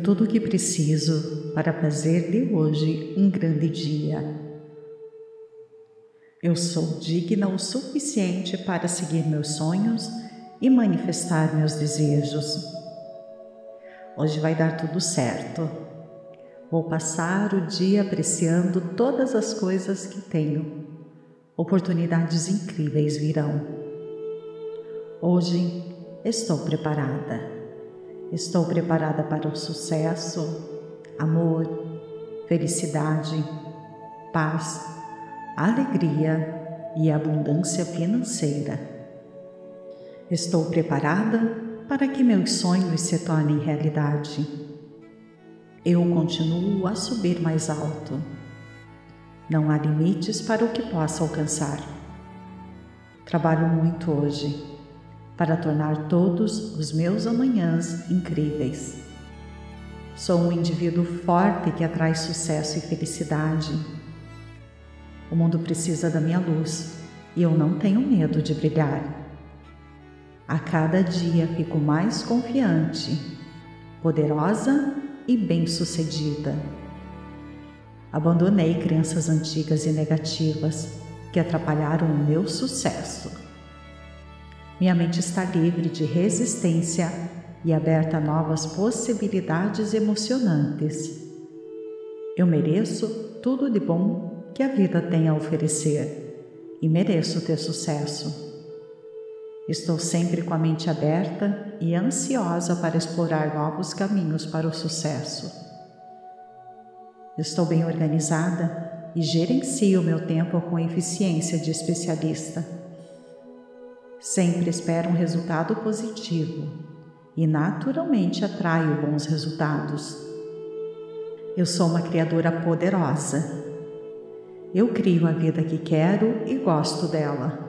Tenho tudo o que preciso para fazer de hoje um grande dia. Eu sou digna o suficiente para seguir meus sonhos e manifestar meus desejos. Hoje vai dar tudo certo. Vou passar o dia apreciando todas as coisas que tenho. Oportunidades incríveis virão. Hoje estou preparada. Estou preparada para o sucesso, amor, felicidade, paz, alegria e abundância financeira. Estou preparada para que meus sonhos se tornem realidade. Eu continuo a subir mais alto. Não há limites para o que possa alcançar. Trabalho muito hoje para tornar todos os meus amanhãs incríveis. Sou um indivíduo forte que atrai sucesso e felicidade. O mundo precisa da minha luz e eu não tenho medo de brilhar. A cada dia fico mais confiante, poderosa e bem-sucedida. Abandonei crenças antigas e negativas que atrapalharam o meu sucesso minha mente está livre de resistência e aberta a novas possibilidades emocionantes. Eu mereço tudo de bom que a vida tem a oferecer e mereço ter sucesso. Estou sempre com a mente aberta e ansiosa para explorar novos caminhos para o sucesso. Estou bem organizada e gerencio meu tempo com eficiência de especialista. Sempre espero um resultado positivo e naturalmente atraio bons resultados. Eu sou uma criadora poderosa. Eu crio a vida que quero e gosto dela.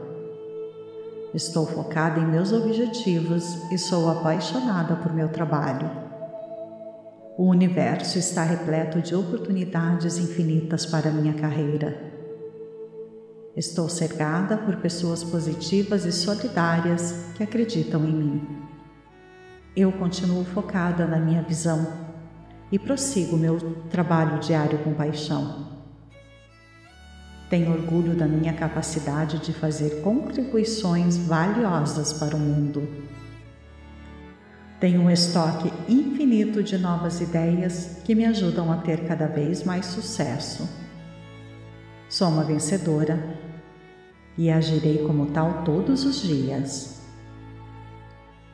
Estou focada em meus objetivos e sou apaixonada por meu trabalho. O universo está repleto de oportunidades infinitas para minha carreira. Estou cercada por pessoas positivas e solidárias que acreditam em mim. Eu continuo focada na minha visão e prossigo meu trabalho diário com paixão. Tenho orgulho da minha capacidade de fazer contribuições valiosas para o mundo. Tenho um estoque infinito de novas ideias que me ajudam a ter cada vez mais sucesso. Sou uma vencedora e agirei como tal todos os dias.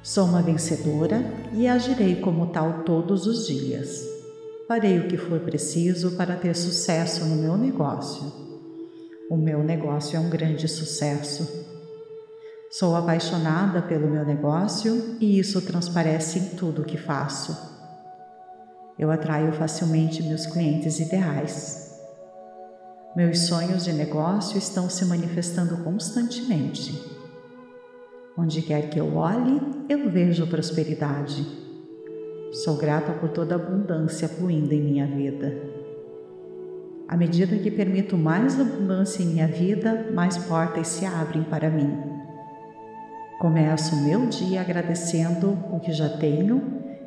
Sou uma vencedora e agirei como tal todos os dias. Farei o que for preciso para ter sucesso no meu negócio. O meu negócio é um grande sucesso. Sou apaixonada pelo meu negócio e isso transparece em tudo o que faço. Eu atraio facilmente meus clientes ideais. Meus sonhos de negócio estão se manifestando constantemente. Onde quer que eu olhe, eu vejo prosperidade. Sou grata por toda a abundância fluindo em minha vida. À medida que permito mais abundância em minha vida, mais portas se abrem para mim. Começo o meu dia agradecendo o que já tenho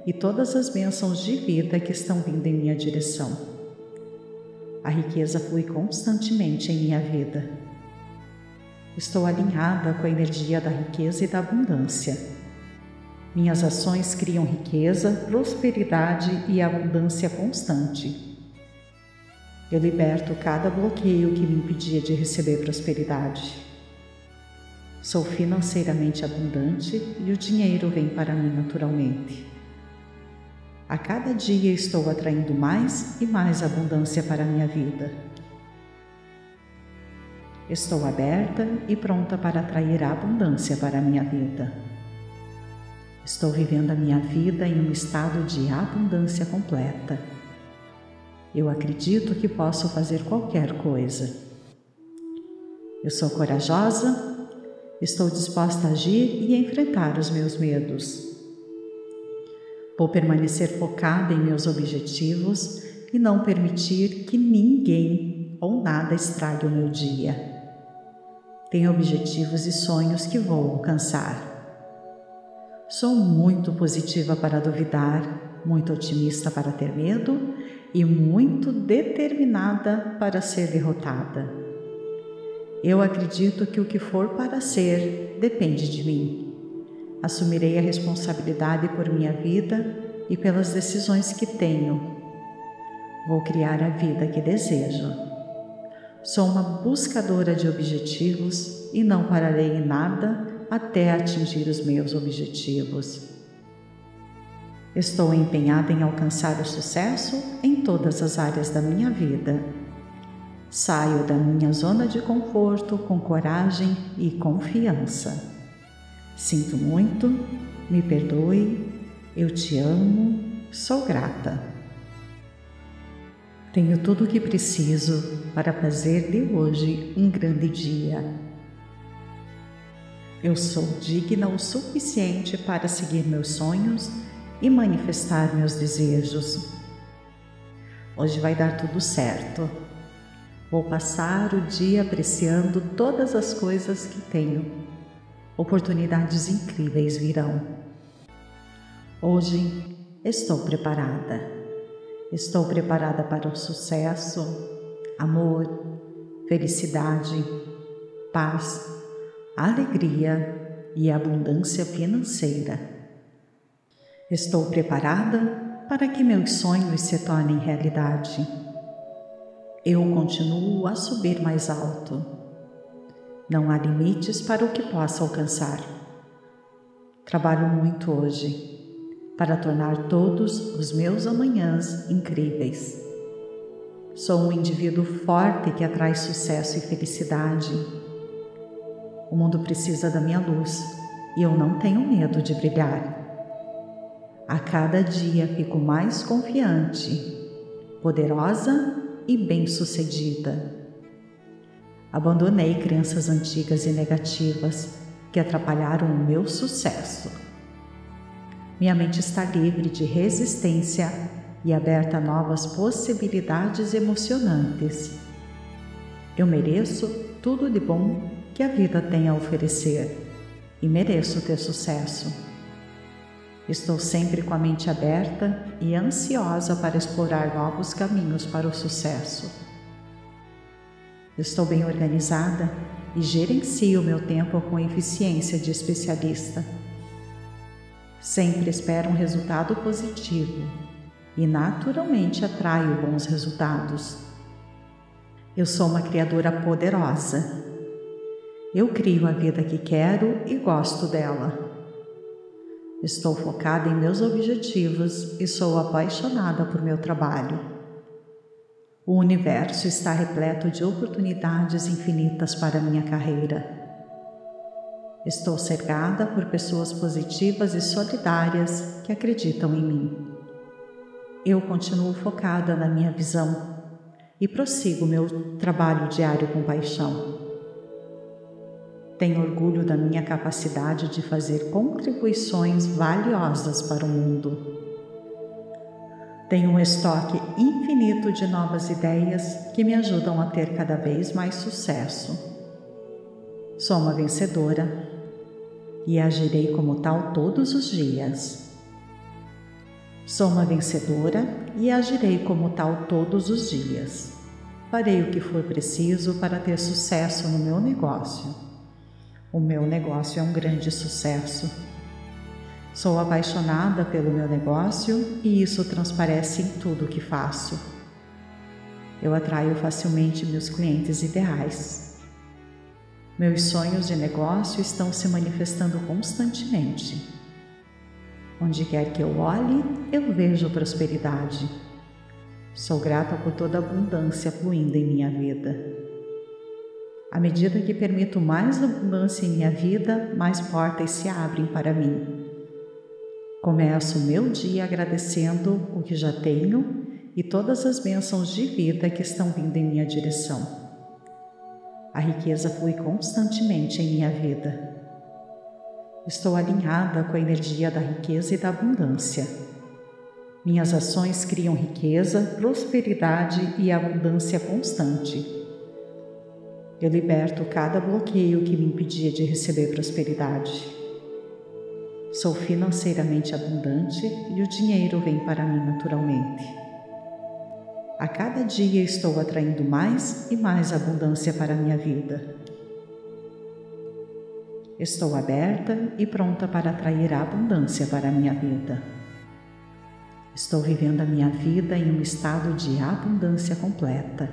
e todas as bênçãos de vida que estão vindo em minha direção. A riqueza flui constantemente em minha vida. Estou alinhada com a energia da riqueza e da abundância. Minhas ações criam riqueza, prosperidade e abundância constante. Eu liberto cada bloqueio que me impedia de receber prosperidade. Sou financeiramente abundante e o dinheiro vem para mim naturalmente. A cada dia estou atraindo mais e mais abundância para a minha vida. Estou aberta e pronta para atrair a abundância para a minha vida. Estou vivendo a minha vida em um estado de abundância completa. Eu acredito que posso fazer qualquer coisa. Eu sou corajosa, estou disposta a agir e enfrentar os meus medos. Vou permanecer focada em meus objetivos e não permitir que ninguém ou nada estrague o meu dia. Tenho objetivos e sonhos que vou alcançar. Sou muito positiva para duvidar muito otimista para ter medo e muito determinada para ser derrotada. Eu acredito que o que for para ser depende de mim. Assumirei a responsabilidade por minha vida e pelas decisões que tenho. Vou criar a vida que desejo. Sou uma buscadora de objetivos e não pararei em nada até atingir os meus objetivos. Estou empenhada em alcançar o sucesso em todas as áreas da minha vida. Saio da minha zona de conforto com coragem e confiança. Sinto muito, me perdoe, eu te amo, sou grata. Tenho tudo o que preciso para fazer de hoje um grande dia. Eu sou digna o suficiente para seguir meus sonhos e manifestar meus desejos. Hoje vai dar tudo certo. Vou passar o dia apreciando todas as coisas que tenho. Oportunidades incríveis virão. Hoje estou preparada. Estou preparada para o sucesso, amor, felicidade, paz, alegria e abundância financeira. Estou preparada para que meus sonhos se tornem realidade. Eu continuo a subir mais alto. Não há limites para o que possa alcançar. Trabalho muito hoje para tornar todos os meus amanhãs incríveis. Sou um indivíduo forte que atrai sucesso e felicidade. O mundo precisa da minha luz e eu não tenho medo de brilhar. A cada dia fico mais confiante, poderosa e bem-sucedida. Abandonei crenças antigas e negativas que atrapalharam o meu sucesso. Minha mente está livre de resistência e aberta a novas possibilidades emocionantes. Eu mereço tudo de bom que a vida tem a oferecer e mereço ter sucesso. Estou sempre com a mente aberta e ansiosa para explorar novos caminhos para o sucesso. Estou bem organizada e gerencio meu tempo com eficiência de especialista. Sempre espero um resultado positivo e naturalmente atraio bons resultados. Eu sou uma criadora poderosa. Eu crio a vida que quero e gosto dela. Estou focada em meus objetivos e sou apaixonada por meu trabalho. O universo está repleto de oportunidades infinitas para minha carreira. Estou cercada por pessoas positivas e solidárias que acreditam em mim. Eu continuo focada na minha visão e prossigo meu trabalho diário com paixão. Tenho orgulho da minha capacidade de fazer contribuições valiosas para o mundo. Tenho um estoque infinito de novas ideias que me ajudam a ter cada vez mais sucesso. Sou uma vencedora e agirei como tal todos os dias. Sou uma vencedora e agirei como tal todos os dias. Farei o que for preciso para ter sucesso no meu negócio. O meu negócio é um grande sucesso. Sou apaixonada pelo meu negócio e isso transparece em tudo o que faço. Eu atraio facilmente meus clientes ideais. Meus sonhos de negócio estão se manifestando constantemente. Onde quer que eu olhe, eu vejo prosperidade. Sou grata por toda a abundância fluindo em minha vida. À medida que permito mais abundância em minha vida, mais portas se abrem para mim. Começo o meu dia agradecendo o que já tenho e todas as bênçãos de vida que estão vindo em minha direção. A riqueza flui constantemente em minha vida. Estou alinhada com a energia da riqueza e da abundância. Minhas ações criam riqueza, prosperidade e abundância constante. Eu liberto cada bloqueio que me impedia de receber prosperidade. Sou financeiramente abundante e o dinheiro vem para mim naturalmente. A cada dia estou atraindo mais e mais abundância para a minha vida. Estou aberta e pronta para atrair a abundância para a minha vida. Estou vivendo a minha vida em um estado de abundância completa.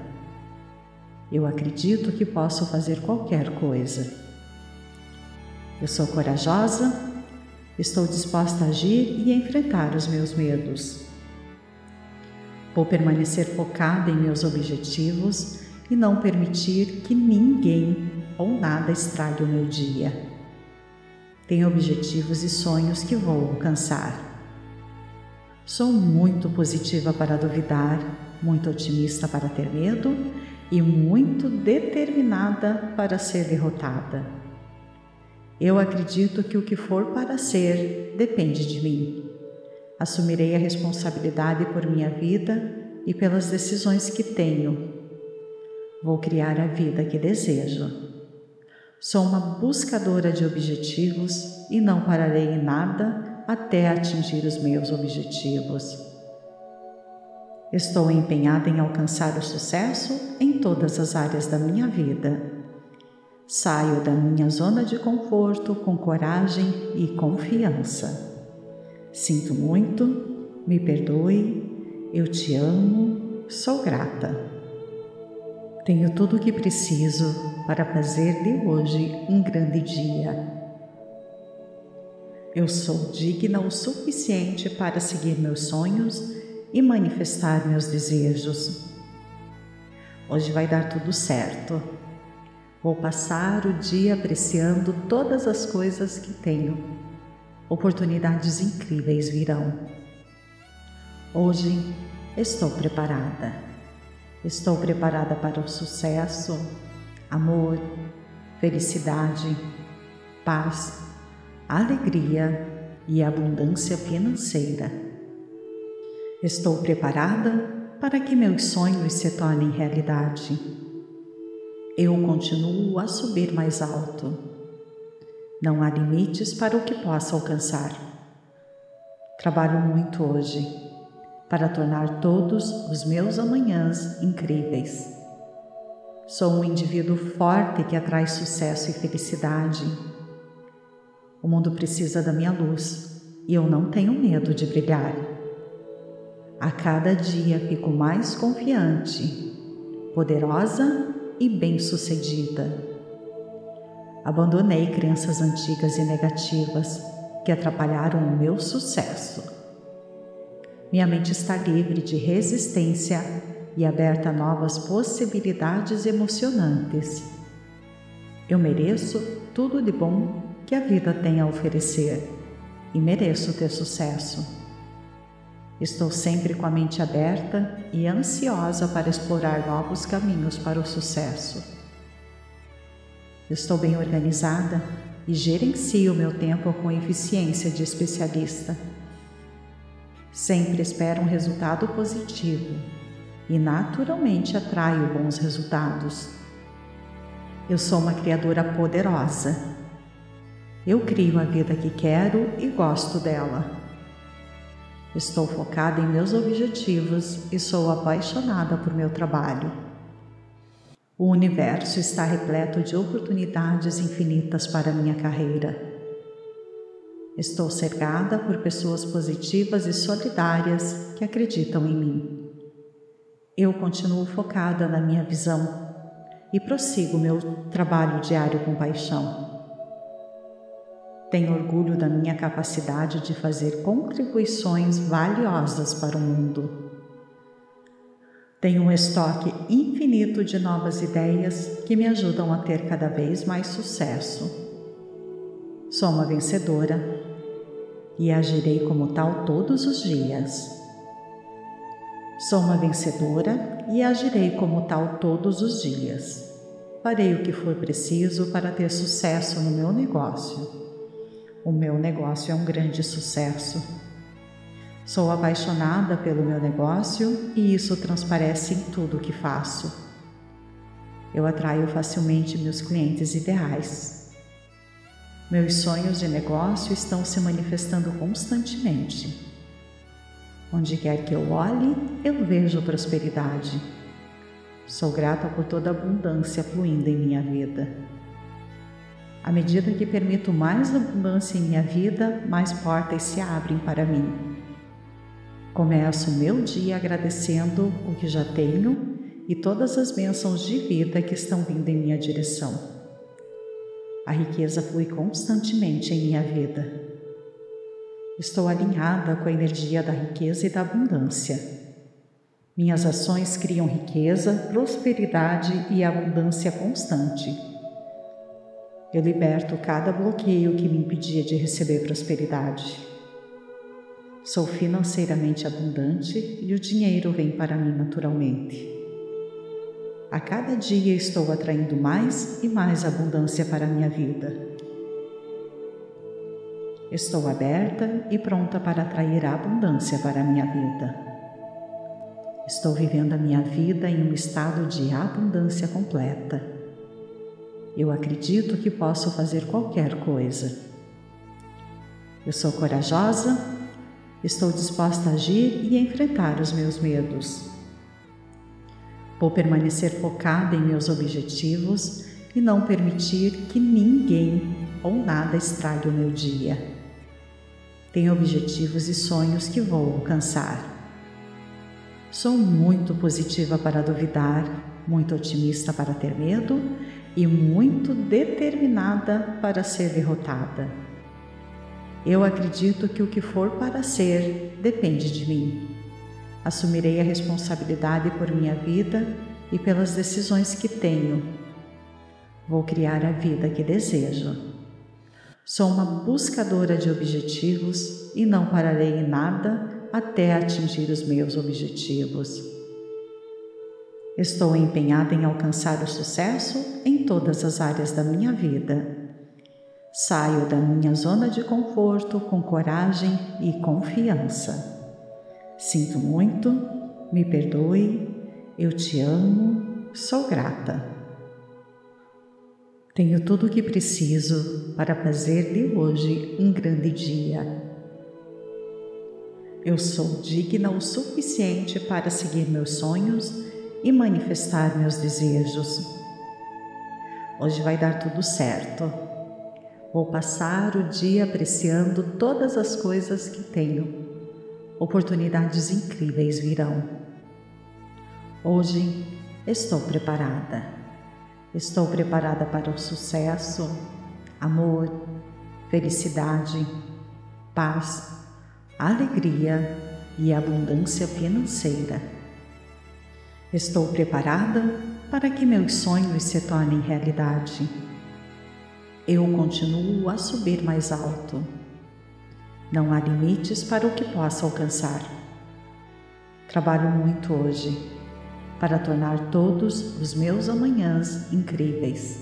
Eu acredito que posso fazer qualquer coisa. Eu sou corajosa, estou disposta a agir e enfrentar os meus medos. Vou permanecer focada em meus objetivos e não permitir que ninguém ou nada estrague o meu dia. Tenho objetivos e sonhos que vou alcançar. Sou muito positiva para duvidar, muito otimista para ter medo e muito determinada para ser derrotada. Eu acredito que o que for para ser depende de mim. Assumirei a responsabilidade por minha vida e pelas decisões que tenho. Vou criar a vida que desejo. Sou uma buscadora de objetivos e não pararei em nada até atingir os meus objetivos. Estou empenhada em alcançar o sucesso em todas as áreas da minha vida. Saio da minha zona de conforto com coragem e confiança. Sinto muito, me perdoe, eu te amo, sou grata. Tenho tudo o que preciso para fazer de hoje um grande dia. Eu sou digna o suficiente para seguir meus sonhos e manifestar meus desejos. Hoje vai dar tudo certo. Vou passar o dia apreciando todas as coisas que tenho. Oportunidades incríveis virão. Hoje estou preparada. Estou preparada para o sucesso, amor, felicidade, paz, alegria e abundância financeira. Estou preparada para que meus sonhos se tornem realidade. Eu continuo a subir mais alto. Não há limites para o que possa alcançar. Trabalho muito hoje para tornar todos os meus amanhãs incríveis. Sou um indivíduo forte que atrai sucesso e felicidade. O mundo precisa da minha luz e eu não tenho medo de brilhar. A cada dia fico mais confiante, poderosa e bem-sucedida. Abandonei crenças antigas e negativas que atrapalharam o meu sucesso minha mente está livre de resistência e aberta a novas possibilidades emocionantes. Eu mereço tudo de bom que a vida tem a oferecer e mereço ter sucesso. Estou sempre com a mente aberta e ansiosa para explorar novos caminhos para o sucesso. Estou bem organizada e gerencio meu tempo com eficiência de especialista Sempre espero um resultado positivo e naturalmente atraio bons resultados. Eu sou uma criadora poderosa. Eu crio a vida que quero e gosto dela. Estou focada em meus objetivos e sou apaixonada por meu trabalho. O universo está repleto de oportunidades infinitas para minha carreira. Estou cercada por pessoas positivas e solidárias que acreditam em mim. Eu continuo focada na minha visão e prossigo meu trabalho diário com paixão. Tenho orgulho da minha capacidade de fazer contribuições valiosas para o mundo. Tenho um estoque infinito de novas ideias que me ajudam a ter cada vez mais sucesso. Sou uma vencedora e agirei como tal todos os dias. Sou uma vencedora e agirei como tal todos os dias. Farei o que for preciso para ter sucesso no meu negócio. O meu negócio é um grande sucesso. Sou apaixonada pelo meu negócio e isso transparece em tudo o que faço. Eu atraio facilmente meus clientes ideais. Meus sonhos de negócio estão se manifestando constantemente. Onde quer que eu olhe, eu vejo prosperidade. Sou grata por toda a abundância fluindo em minha vida. À medida que permito mais abundância em minha vida, mais portas se abrem para mim. Começo o meu dia agradecendo o que já tenho e todas as bênçãos de vida que estão vindo em minha direção. A riqueza flui constantemente em minha vida. Estou alinhada com a energia da riqueza e da abundância. Minhas ações criam riqueza, prosperidade e abundância constante. Eu liberto cada bloqueio que me impedia de receber prosperidade. Sou financeiramente abundante e o dinheiro vem para mim naturalmente. A cada dia estou atraindo mais e mais abundância para a minha vida. Estou aberta e pronta para atrair a abundância para a minha vida. Estou vivendo a minha vida em um estado de abundância completa. Eu acredito que posso fazer qualquer coisa. Eu sou corajosa, estou disposta a agir e enfrentar os meus medos. Vou permanecer focada em meus objetivos e não permitir que ninguém ou nada estrague o meu dia. Tenho objetivos e sonhos que vou alcançar. Sou muito positiva para duvidar, muito otimista para ter medo e muito determinada para ser derrotada. Eu acredito que o que for para ser depende de mim. Assumirei a responsabilidade por minha vida e pelas decisões que tenho. Vou criar a vida que desejo. Sou uma buscadora de objetivos e não pararei em nada até atingir os meus objetivos. Estou empenhada em alcançar o sucesso em todas as áreas da minha vida. Saio da minha zona de conforto com coragem e confiança. Sinto muito, me perdoe, eu te amo, sou grata. Tenho tudo o que preciso para fazer de hoje um grande dia. Eu sou digna o suficiente para seguir meus sonhos e manifestar meus desejos. Hoje vai dar tudo certo. Vou passar o dia apreciando todas as coisas que tenho oportunidades incríveis virão. Hoje estou preparada. Estou preparada para o sucesso, amor, felicidade, paz, alegria e abundância financeira. Estou preparada para que meus sonhos se tornem realidade. Eu continuo a subir mais alto não há limites para o que possa alcançar. Trabalho muito hoje para tornar todos os meus amanhãs incríveis.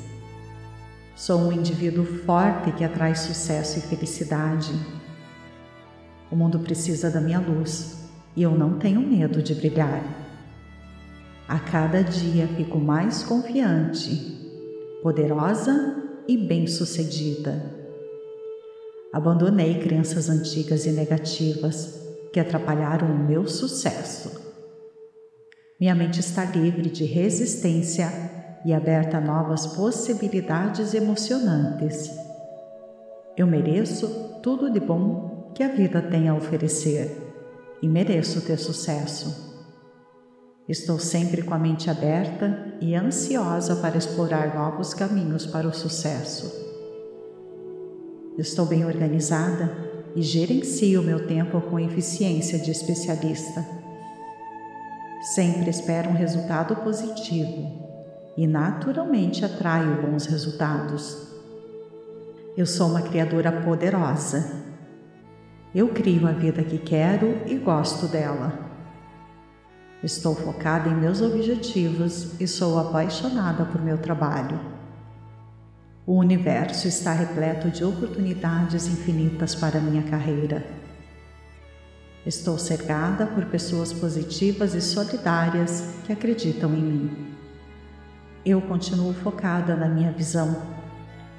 Sou um indivíduo forte que atrai sucesso e felicidade. O mundo precisa da minha luz e eu não tenho medo de brilhar. A cada dia fico mais confiante, poderosa e bem-sucedida. Abandonei crenças antigas e negativas que atrapalharam o meu sucesso. Minha mente está livre de resistência e aberta a novas possibilidades emocionantes. Eu mereço tudo de bom que a vida tem a oferecer e mereço ter sucesso. Estou sempre com a mente aberta e ansiosa para explorar novos caminhos para o sucesso. Estou bem organizada e gerencio meu tempo com eficiência de especialista. Sempre espero um resultado positivo e naturalmente atraio bons resultados. Eu sou uma criadora poderosa. Eu crio a vida que quero e gosto dela. Estou focada em meus objetivos e sou apaixonada por meu trabalho. O universo está repleto de oportunidades infinitas para minha carreira. Estou cercada por pessoas positivas e solidárias que acreditam em mim. Eu continuo focada na minha visão.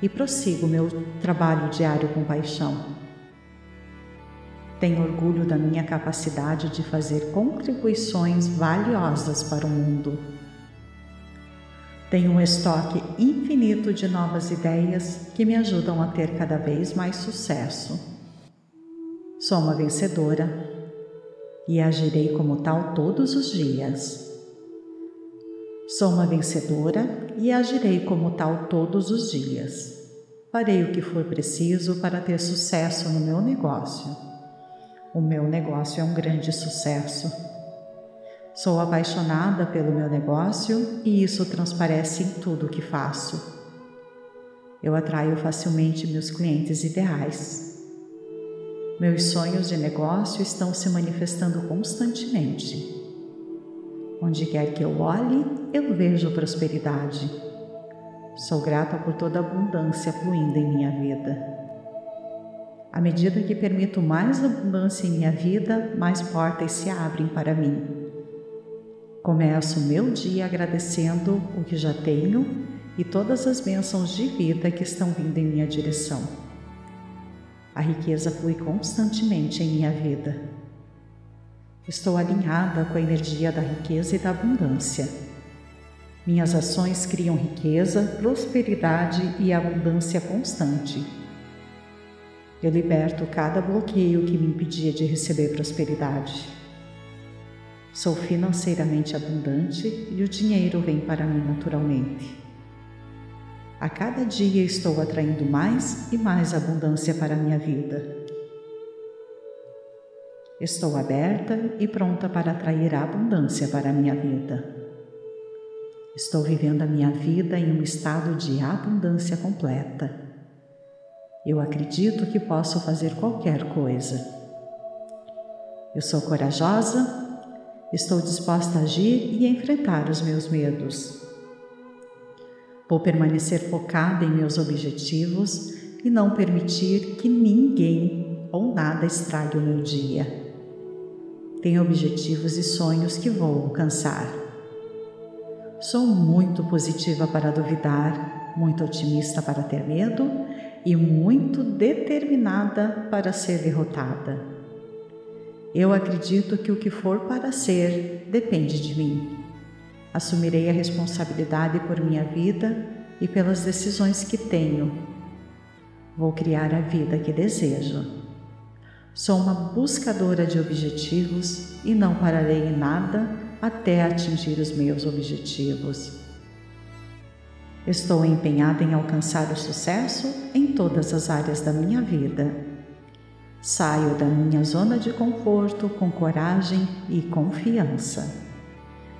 e prossigo meu trabalho diário com paixão. Tenho orgulho da minha capacidade de fazer contribuições valiosas para o mundo. Tenho um estoque infinito de novas ideias que me ajudam a ter cada vez mais sucesso. Sou uma vencedora e agirei como tal todos os dias. Sou uma vencedora e agirei como tal todos os dias. Farei o que for preciso para ter sucesso no meu negócio. O meu negócio é um grande sucesso. Sou apaixonada pelo meu negócio e isso transparece em tudo o que faço. Eu atraio facilmente meus clientes ideais. Meus sonhos de negócio estão se manifestando constantemente. Onde quer que eu olhe, eu vejo prosperidade. Sou grata por toda a abundância fluindo em minha vida. À medida que permito mais abundância em minha vida, mais portas se abrem para mim. Começo o meu dia agradecendo o que já tenho e todas as bênçãos de vida que estão vindo em minha direção. A riqueza flui constantemente em minha vida. Estou alinhada com a energia da riqueza e da abundância. Minhas ações criam riqueza, prosperidade e abundância constante. Eu liberto cada bloqueio que me impedia de receber prosperidade. Sou financeiramente abundante e o dinheiro vem para mim naturalmente. A cada dia estou atraindo mais e mais abundância para a minha vida. Estou aberta e pronta para atrair a abundância para a minha vida. Estou vivendo a minha vida em um estado de abundância completa. Eu acredito que posso fazer qualquer coisa. Eu sou corajosa, estou disposta a agir e enfrentar os meus medos. Vou permanecer focada em meus objetivos e não permitir que ninguém ou nada estrague o meu dia. Tenho objetivos e sonhos que vou alcançar. Sou muito positiva para duvidar, muito otimista para ter medo e muito determinada para ser derrotada. Eu acredito que o que for para ser depende de mim. Assumirei a responsabilidade por minha vida e pelas decisões que tenho. Vou criar a vida que desejo. Sou uma buscadora de objetivos e não pararei em nada até atingir os meus objetivos. Estou empenhada em alcançar o sucesso em todas as áreas da minha vida. Saio da minha zona de conforto com coragem e confiança.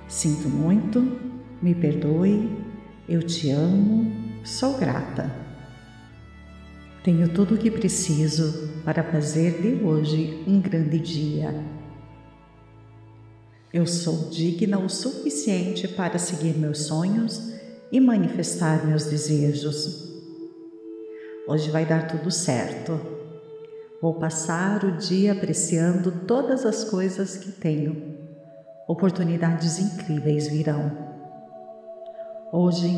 Sinto muito, me perdoe, eu te amo, sou grata. Tenho tudo o que preciso para fazer de hoje um grande dia. Eu sou digna o suficiente para seguir meus sonhos e manifestar meus desejos. Hoje vai dar tudo certo. Vou passar o dia apreciando todas as coisas que tenho. Oportunidades incríveis virão. Hoje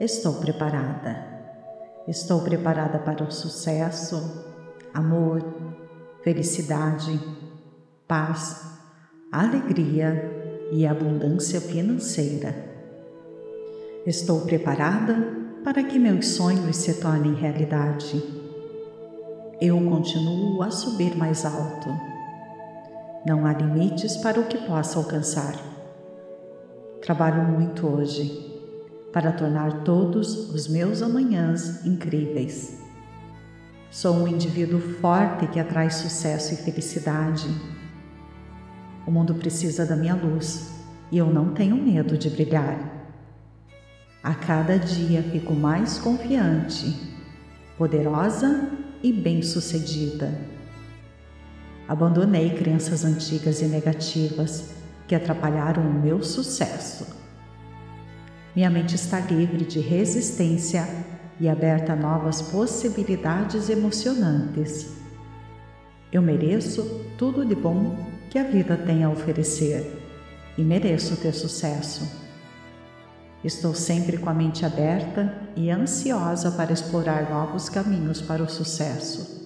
estou preparada. Estou preparada para o sucesso, amor, felicidade, paz, alegria e abundância financeira. Estou preparada para que meus sonhos se tornem realidade. Eu continuo a subir mais alto. Não há limites para o que possa alcançar. Trabalho muito hoje para tornar todos os meus amanhãs incríveis. Sou um indivíduo forte que atrai sucesso e felicidade. O mundo precisa da minha luz e eu não tenho medo de brilhar. A cada dia fico mais confiante, poderosa e bem-sucedida. Abandonei crenças antigas e negativas que atrapalharam o meu sucesso minha mente está livre de resistência e aberta a novas possibilidades emocionantes. Eu mereço tudo de bom que a vida tem a oferecer e mereço ter sucesso. Estou sempre com a mente aberta e ansiosa para explorar novos caminhos para o sucesso.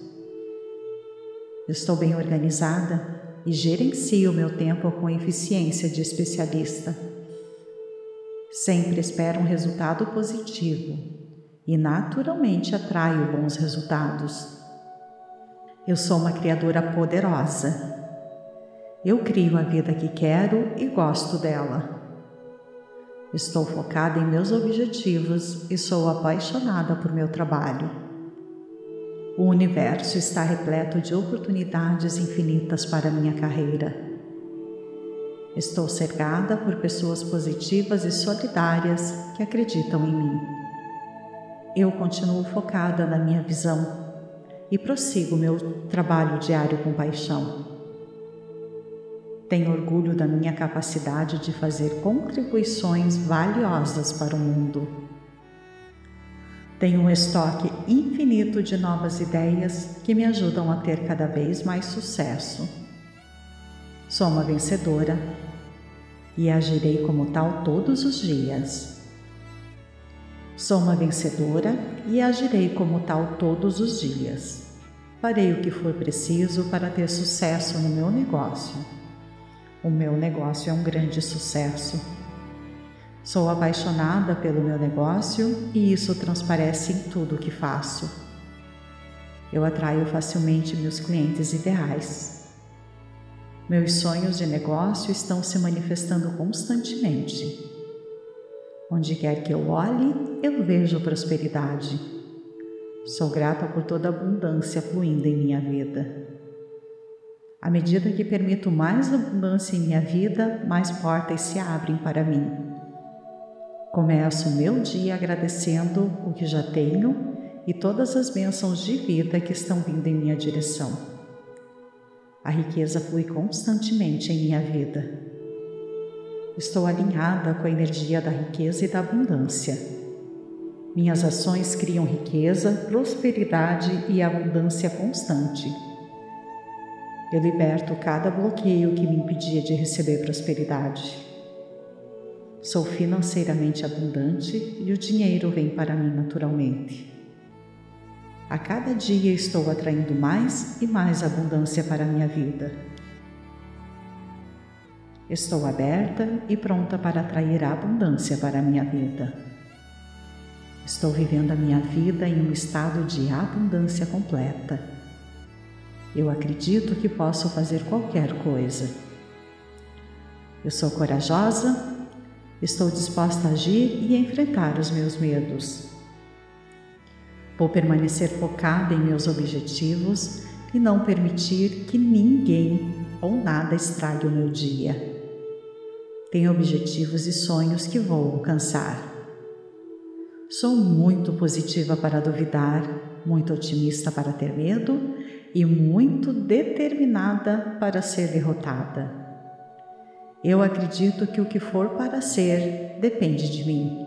Estou bem organizada e gerencio meu tempo com eficiência de especialista. Sempre espero um resultado positivo e naturalmente atraio bons resultados. Eu sou uma criadora poderosa. Eu crio a vida que quero e gosto dela. Estou focada em meus objetivos e sou apaixonada por meu trabalho. O universo está repleto de oportunidades infinitas para minha carreira. Estou cercada por pessoas positivas e solidárias que acreditam em mim. Eu continuo focada na minha visão e prossigo meu trabalho diário com paixão. Tenho orgulho da minha capacidade de fazer contribuições valiosas para o mundo. Tenho um estoque infinito de novas ideias que me ajudam a ter cada vez mais sucesso. Sou uma vencedora e agirei como tal todos os dias. Sou uma vencedora e agirei como tal todos os dias. Farei o que for preciso para ter sucesso no meu negócio. O meu negócio é um grande sucesso. Sou apaixonada pelo meu negócio e isso transparece em tudo o que faço. Eu atraio facilmente meus clientes ideais. Meus sonhos de negócio estão se manifestando constantemente. Onde quer que eu olhe, eu vejo prosperidade. Sou grata por toda a abundância fluindo em minha vida. À medida que permito mais abundância em minha vida, mais portas se abrem para mim. Começo meu dia agradecendo o que já tenho e todas as bênçãos de vida que estão vindo em minha direção. A riqueza flui constantemente em minha vida. Estou alinhada com a energia da riqueza e da abundância. Minhas ações criam riqueza, prosperidade e abundância constante. Eu liberto cada bloqueio que me impedia de receber prosperidade. Sou financeiramente abundante e o dinheiro vem para mim naturalmente. A cada dia estou atraindo mais e mais abundância para a minha vida. Estou aberta e pronta para atrair a abundância para a minha vida. Estou vivendo a minha vida em um estado de abundância completa eu acredito que posso fazer qualquer coisa. Eu sou corajosa, estou disposta a agir e enfrentar os meus medos. Vou permanecer focada em meus objetivos e não permitir que ninguém ou nada estrague o meu dia. Tenho objetivos e sonhos que vou alcançar. Sou muito positiva para duvidar, muito otimista para ter medo e muito determinada para ser derrotada. Eu acredito que o que for para ser depende de mim.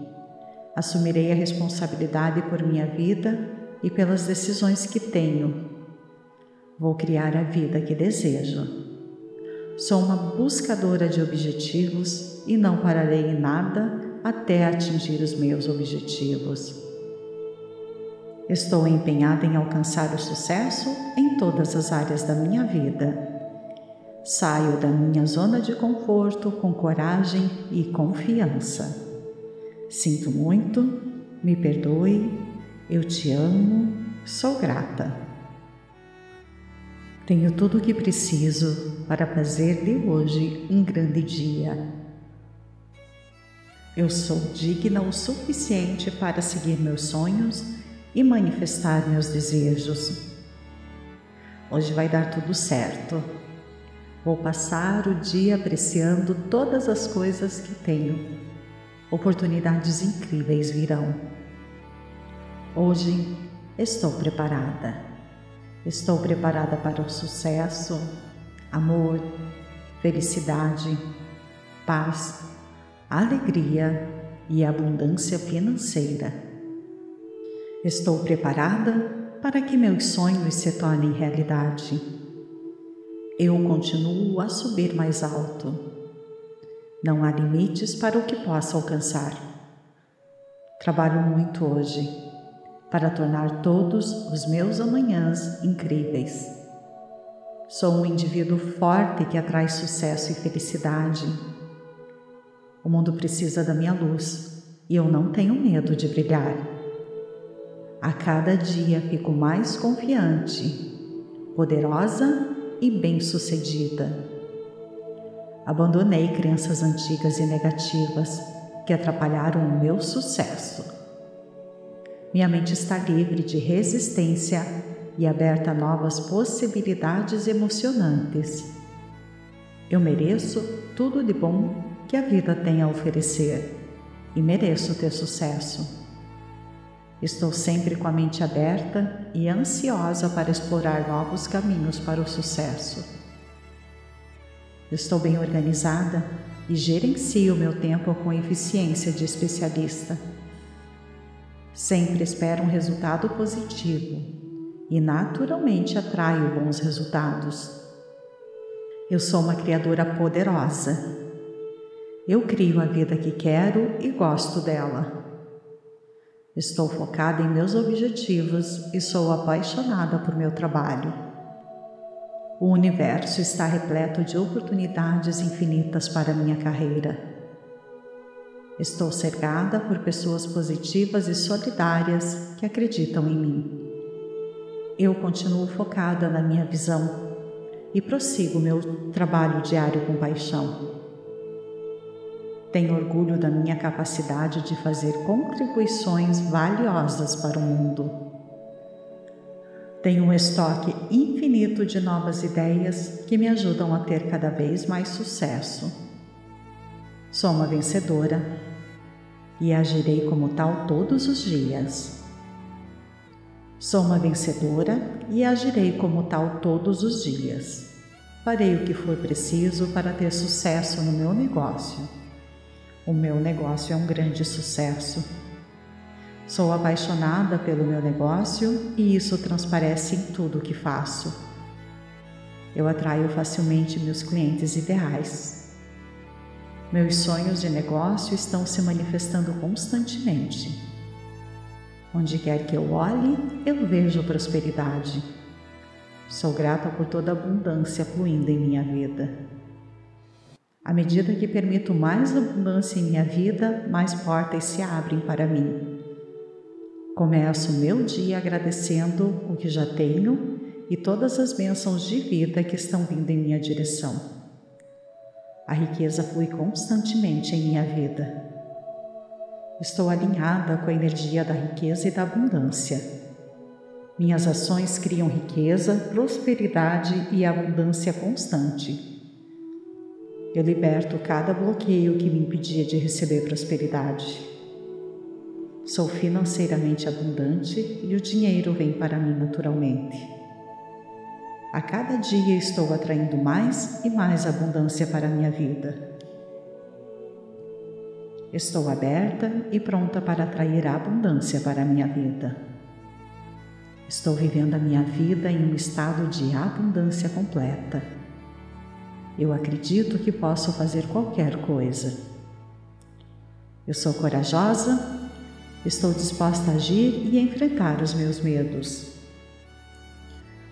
Assumirei a responsabilidade por minha vida e pelas decisões que tenho. Vou criar a vida que desejo. Sou uma buscadora de objetivos e não pararei em nada até atingir os meus objetivos. Estou empenhada em alcançar o sucesso em todas as áreas da minha vida. Saio da minha zona de conforto com coragem e confiança. Sinto muito, me perdoe, eu te amo, sou grata. Tenho tudo o que preciso para fazer de hoje um grande dia. Eu sou digna o suficiente para seguir meus sonhos e manifestar meus desejos. Hoje vai dar tudo certo. Vou passar o dia apreciando todas as coisas que tenho. Oportunidades incríveis virão. Hoje estou preparada. Estou preparada para o sucesso, amor, felicidade, paz, alegria e abundância financeira. Estou preparada para que meus sonhos se tornem realidade. Eu continuo a subir mais alto. Não há limites para o que posso alcançar. Trabalho muito hoje para tornar todos os meus amanhãs incríveis. Sou um indivíduo forte que atrai sucesso e felicidade. O mundo precisa da minha luz e eu não tenho medo de brilhar. A cada dia fico mais confiante, poderosa e bem-sucedida. Abandonei crenças antigas e negativas que atrapalharam o meu sucesso. Minha mente está livre de resistência e aberta a novas possibilidades emocionantes. Eu mereço tudo de bom que a vida tem a oferecer e mereço ter sucesso. Estou sempre com a mente aberta e ansiosa para explorar novos caminhos para o sucesso. Estou bem organizada e gerencio meu tempo com eficiência de especialista. Sempre espero um resultado positivo e naturalmente atraio bons resultados. Eu sou uma criadora poderosa. Eu crio a vida que quero e gosto dela. Estou focada em meus objetivos e sou apaixonada por meu trabalho. O universo está repleto de oportunidades infinitas para minha carreira. Estou cercada por pessoas positivas e solidárias que acreditam em mim. Eu continuo focada na minha visão e prossigo meu trabalho diário com paixão. Tenho orgulho da minha capacidade de fazer contribuições valiosas para o mundo. Tenho um estoque infinito de novas ideias que me ajudam a ter cada vez mais sucesso. Sou uma vencedora e agirei como tal todos os dias. Sou uma vencedora e agirei como tal todos os dias. Farei o que for preciso para ter sucesso no meu negócio. O meu negócio é um grande sucesso Sou apaixonada pelo meu negócio e isso transparece em tudo o que faço. Eu atraio facilmente meus clientes ideais. Meus sonhos de negócio estão se manifestando constantemente. Onde quer que eu olhe, eu vejo prosperidade. Sou grata por toda a abundância fluindo em minha vida. À medida que permito mais abundância em minha vida, mais portas se abrem para mim. Começo meu dia agradecendo o que já tenho e todas as bênçãos de vida que estão vindo em minha direção. A riqueza flui constantemente em minha vida. Estou alinhada com a energia da riqueza e da abundância. Minhas ações criam riqueza, prosperidade e abundância constante. Eu liberto cada bloqueio que me impedia de receber prosperidade. Sou financeiramente abundante e o dinheiro vem para mim naturalmente. A cada dia estou atraindo mais e mais abundância para a minha vida. Estou aberta e pronta para atrair a abundância para a minha vida. Estou vivendo a minha vida em um estado de abundância completa. Eu acredito que posso fazer qualquer coisa. Eu sou corajosa Estou disposta a agir e enfrentar os meus medos.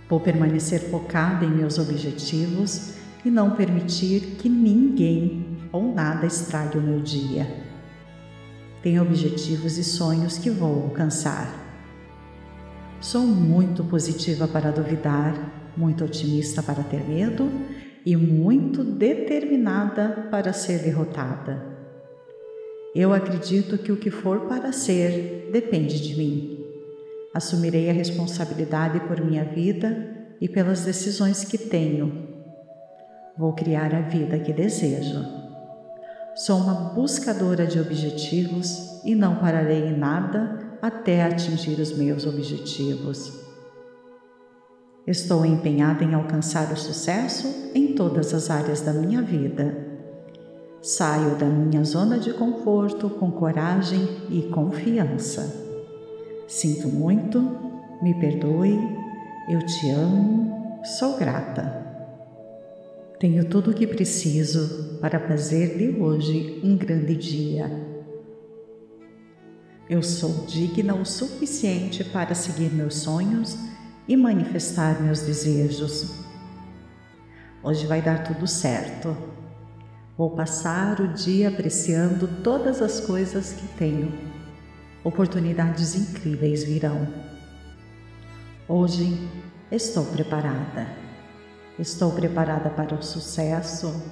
Vou permanecer focada em meus objetivos e não permitir que ninguém ou nada estrague o meu dia. Tenho objetivos e sonhos que vou alcançar. Sou muito positiva para duvidar, muito otimista para ter medo e muito determinada para ser derrotada. Eu acredito que o que for para ser depende de mim. Assumirei a responsabilidade por minha vida e pelas decisões que tenho. Vou criar a vida que desejo. Sou uma buscadora de objetivos e não pararei em nada até atingir os meus objetivos. Estou empenhada em alcançar o sucesso em todas as áreas da minha vida Saio da minha zona de conforto com coragem e confiança. Sinto muito, me perdoe, eu te amo, sou grata. Tenho tudo o que preciso para fazer de hoje um grande dia. Eu sou digna o suficiente para seguir meus sonhos e manifestar meus desejos. Hoje vai dar tudo certo. Vou passar o dia apreciando todas as coisas que tenho. Oportunidades incríveis virão. Hoje estou preparada. Estou preparada para o sucesso,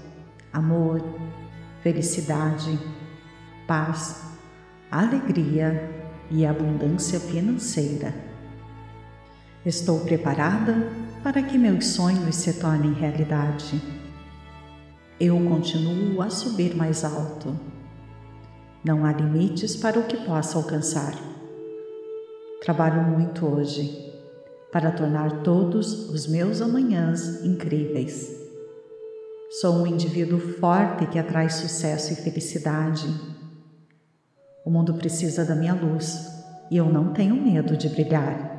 amor, felicidade, paz alegria e abundância financeira. Estou preparada para que meus sonhos se tornem realidade. Eu continuo a subir mais alto. Não há limites para o que possa alcançar. Trabalho muito hoje para tornar todos os meus amanhãs incríveis. Sou um indivíduo forte que atrai sucesso e felicidade o mundo precisa da minha luz e eu não tenho medo de brilhar.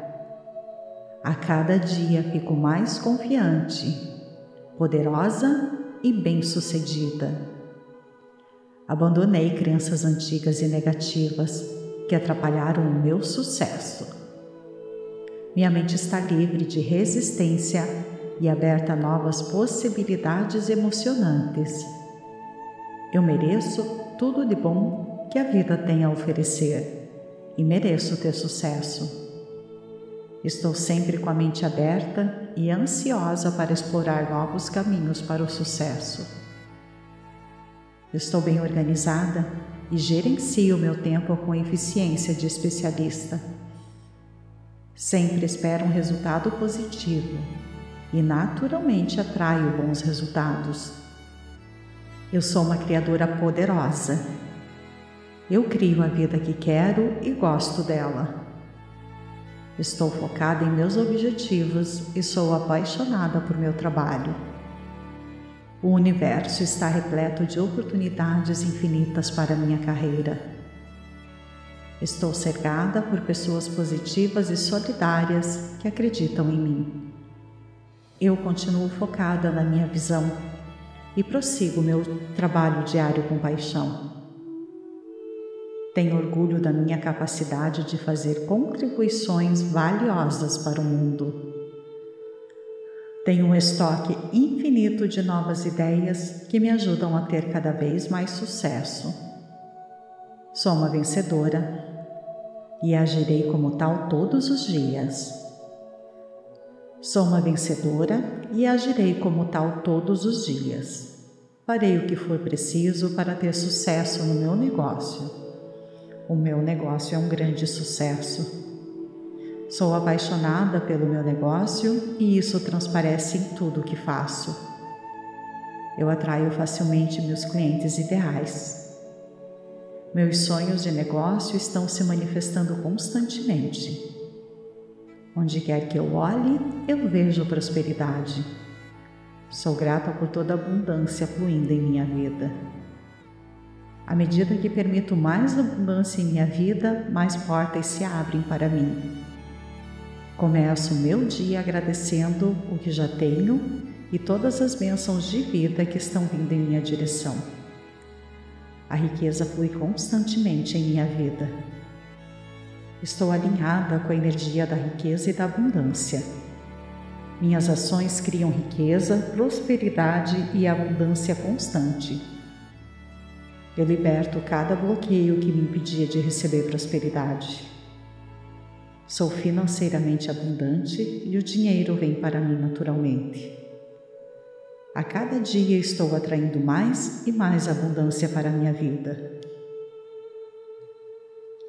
A cada dia fico mais confiante, poderosa e bem-sucedida. Abandonei crenças antigas e negativas que atrapalharam o meu sucesso. Minha mente está livre de resistência e aberta a novas possibilidades emocionantes. Eu mereço tudo de bom que a vida tem a oferecer e mereço ter sucesso. Estou sempre com a mente aberta e ansiosa para explorar novos caminhos para o sucesso. Estou bem organizada e gerencio meu tempo com eficiência de especialista. Sempre espero um resultado positivo e naturalmente atraio bons resultados. Eu sou uma criadora poderosa eu crio a vida que quero e gosto dela. Estou focada em meus objetivos e sou apaixonada por meu trabalho. O universo está repleto de oportunidades infinitas para minha carreira. Estou cercada por pessoas positivas e solidárias que acreditam em mim. Eu continuo focada na minha visão e prossigo meu trabalho diário com paixão. Tenho orgulho da minha capacidade de fazer contribuições valiosas para o mundo. Tenho um estoque infinito de novas ideias que me ajudam a ter cada vez mais sucesso. Sou uma vencedora e agirei como tal todos os dias. Sou uma vencedora e agirei como tal todos os dias. Farei o que for preciso para ter sucesso no meu negócio o meu negócio é um grande sucesso. Sou apaixonada pelo meu negócio e isso transparece em tudo o que faço. Eu atraio facilmente meus clientes ideais. Meus sonhos de negócio estão se manifestando constantemente. Onde quer que eu olhe, eu vejo prosperidade. Sou grata por toda a abundância fluindo em minha vida. À medida que permito mais abundância em minha vida, mais portas se abrem para mim. Começo o meu dia agradecendo o que já tenho e todas as bênçãos de vida que estão vindo em minha direção. A riqueza flui constantemente em minha vida. Estou alinhada com a energia da riqueza e da abundância. Minhas ações criam riqueza, prosperidade e abundância constante. Eu liberto cada bloqueio que me impedia de receber prosperidade. Sou financeiramente abundante e o dinheiro vem para mim naturalmente. A cada dia estou atraindo mais e mais abundância para a minha vida.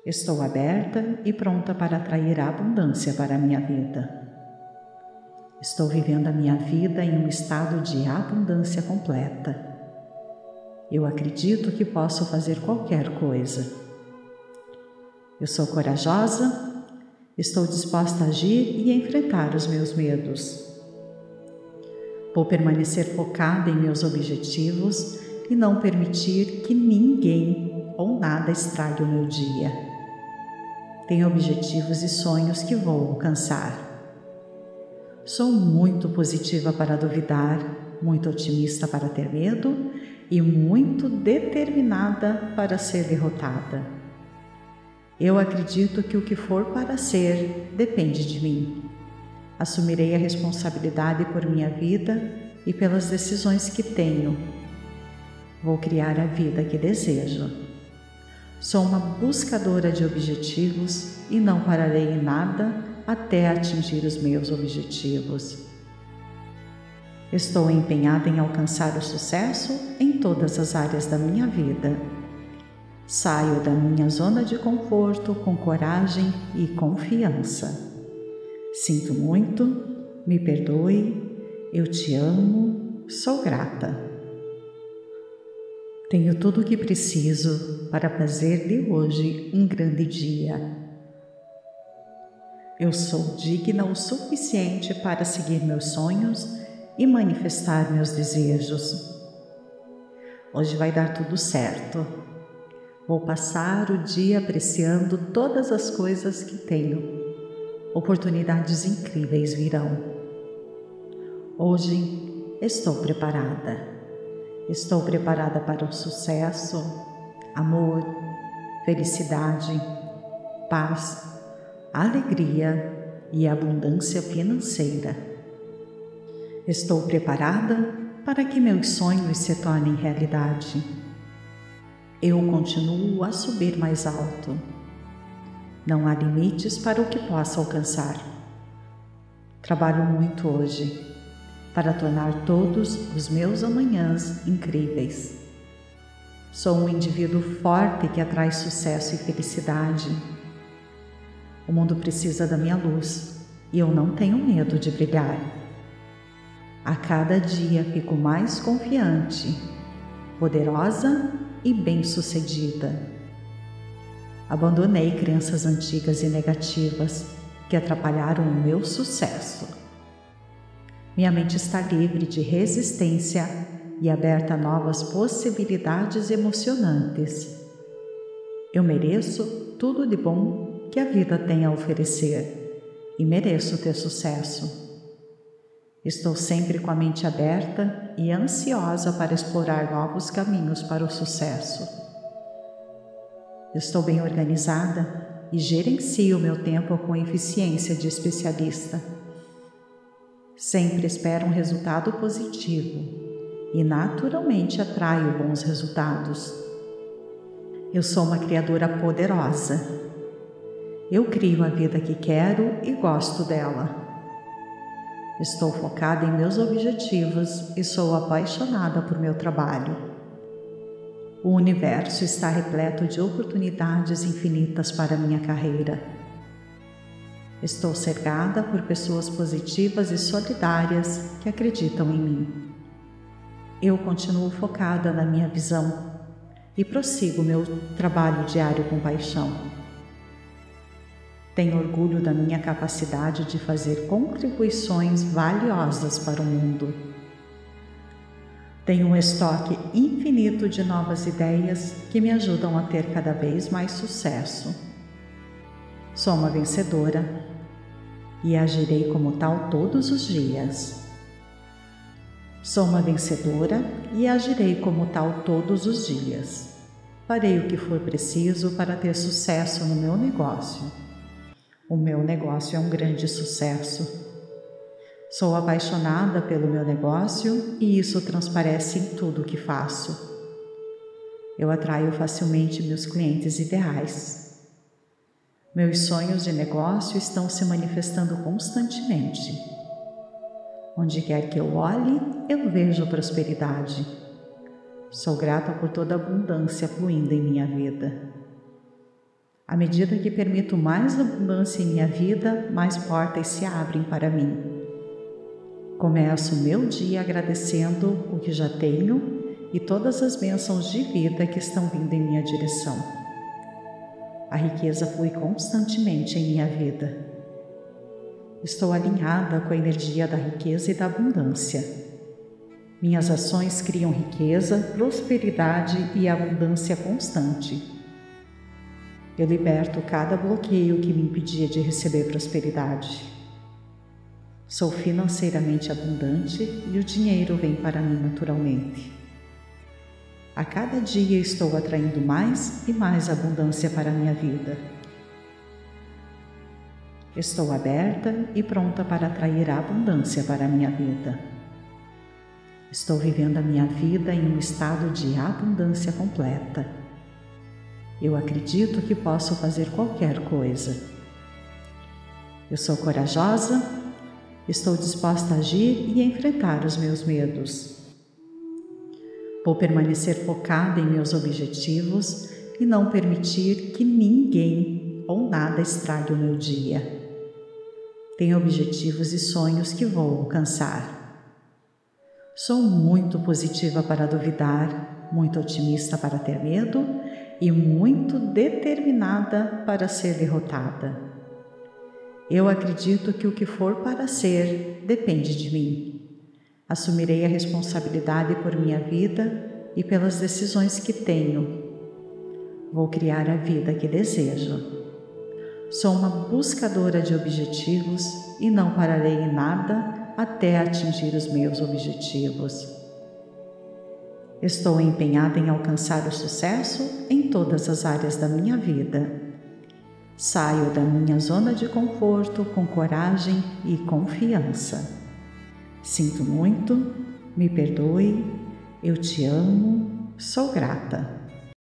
Estou aberta e pronta para atrair a abundância para a minha vida. Estou vivendo a minha vida em um estado de abundância completa. Eu acredito que posso fazer qualquer coisa. Eu sou corajosa, estou disposta a agir e enfrentar os meus medos. Vou permanecer focada em meus objetivos e não permitir que ninguém ou nada estrague o meu dia. Tenho objetivos e sonhos que vou alcançar. Sou muito positiva para duvidar, muito otimista para ter medo e muito determinada para ser derrotada. Eu acredito que o que for para ser depende de mim. Assumirei a responsabilidade por minha vida e pelas decisões que tenho. Vou criar a vida que desejo. Sou uma buscadora de objetivos e não pararei em nada até atingir os meus objetivos. Estou empenhada em alcançar o sucesso em todas as áreas da minha vida. Saio da minha zona de conforto com coragem e confiança. Sinto muito, me perdoe, eu te amo, sou grata. Tenho tudo o que preciso para fazer de hoje um grande dia. Eu sou digna o suficiente para seguir meus sonhos e manifestar meus desejos. Hoje vai dar tudo certo. Vou passar o dia apreciando todas as coisas que tenho. Oportunidades incríveis virão. Hoje estou preparada. Estou preparada para o sucesso, amor, felicidade, paz, alegria e abundância financeira. Estou preparada para que meus sonhos se tornem realidade. Eu continuo a subir mais alto. Não há limites para o que possa alcançar. Trabalho muito hoje para tornar todos os meus amanhãs incríveis. Sou um indivíduo forte que atrai sucesso e felicidade. O mundo precisa da minha luz e eu não tenho medo de brilhar. A cada dia fico mais confiante, poderosa e bem-sucedida. Abandonei crenças antigas e negativas que atrapalharam o meu sucesso. Minha mente está livre de resistência e aberta a novas possibilidades emocionantes. Eu mereço tudo de bom que a vida tem a oferecer e mereço ter sucesso. Estou sempre com a mente aberta e ansiosa para explorar novos caminhos para o sucesso. Estou bem organizada e gerencio meu tempo com eficiência de especialista. Sempre espero um resultado positivo e naturalmente atraio bons resultados. Eu sou uma criadora poderosa. Eu crio a vida que quero e gosto dela. Estou focada em meus objetivos e sou apaixonada por meu trabalho. O universo está repleto de oportunidades infinitas para minha carreira. Estou cercada por pessoas positivas e solidárias que acreditam em mim. Eu continuo focada na minha visão e prossigo meu trabalho diário com paixão. Tenho orgulho da minha capacidade de fazer contribuições valiosas para o mundo. Tenho um estoque infinito de novas ideias que me ajudam a ter cada vez mais sucesso. Sou uma vencedora e agirei como tal todos os dias. Sou uma vencedora e agirei como tal todos os dias. Farei o que for preciso para ter sucesso no meu negócio o meu negócio é um grande sucesso. Sou apaixonada pelo meu negócio e isso transparece em tudo o que faço. Eu atraio facilmente meus clientes ideais. Meus sonhos de negócio estão se manifestando constantemente. Onde quer que eu olhe, eu vejo prosperidade. Sou grata por toda a abundância fluindo em minha vida. À medida que permito mais abundância em minha vida, mais portas se abrem para mim. Começo o meu dia agradecendo o que já tenho e todas as bênçãos de vida que estão vindo em minha direção. A riqueza flui constantemente em minha vida. Estou alinhada com a energia da riqueza e da abundância. Minhas ações criam riqueza, prosperidade e abundância constante. Eu liberto cada bloqueio que me impedia de receber prosperidade. Sou financeiramente abundante e o dinheiro vem para mim naturalmente. A cada dia estou atraindo mais e mais abundância para a minha vida. Estou aberta e pronta para atrair a abundância para a minha vida. Estou vivendo a minha vida em um estado de abundância completa. Eu acredito que posso fazer qualquer coisa. Eu sou corajosa, estou disposta a agir e enfrentar os meus medos. Vou permanecer focada em meus objetivos e não permitir que ninguém ou nada estrague o meu dia. Tenho objetivos e sonhos que vou alcançar. Sou muito positiva para duvidar, muito otimista para ter medo e muito determinada para ser derrotada. Eu acredito que o que for para ser depende de mim. Assumirei a responsabilidade por minha vida e pelas decisões que tenho. Vou criar a vida que desejo. Sou uma buscadora de objetivos e não pararei em nada até atingir os meus objetivos. Estou empenhada em alcançar o sucesso em todas as áreas da minha vida. Saio da minha zona de conforto com coragem e confiança. Sinto muito, me perdoe, eu te amo, sou grata.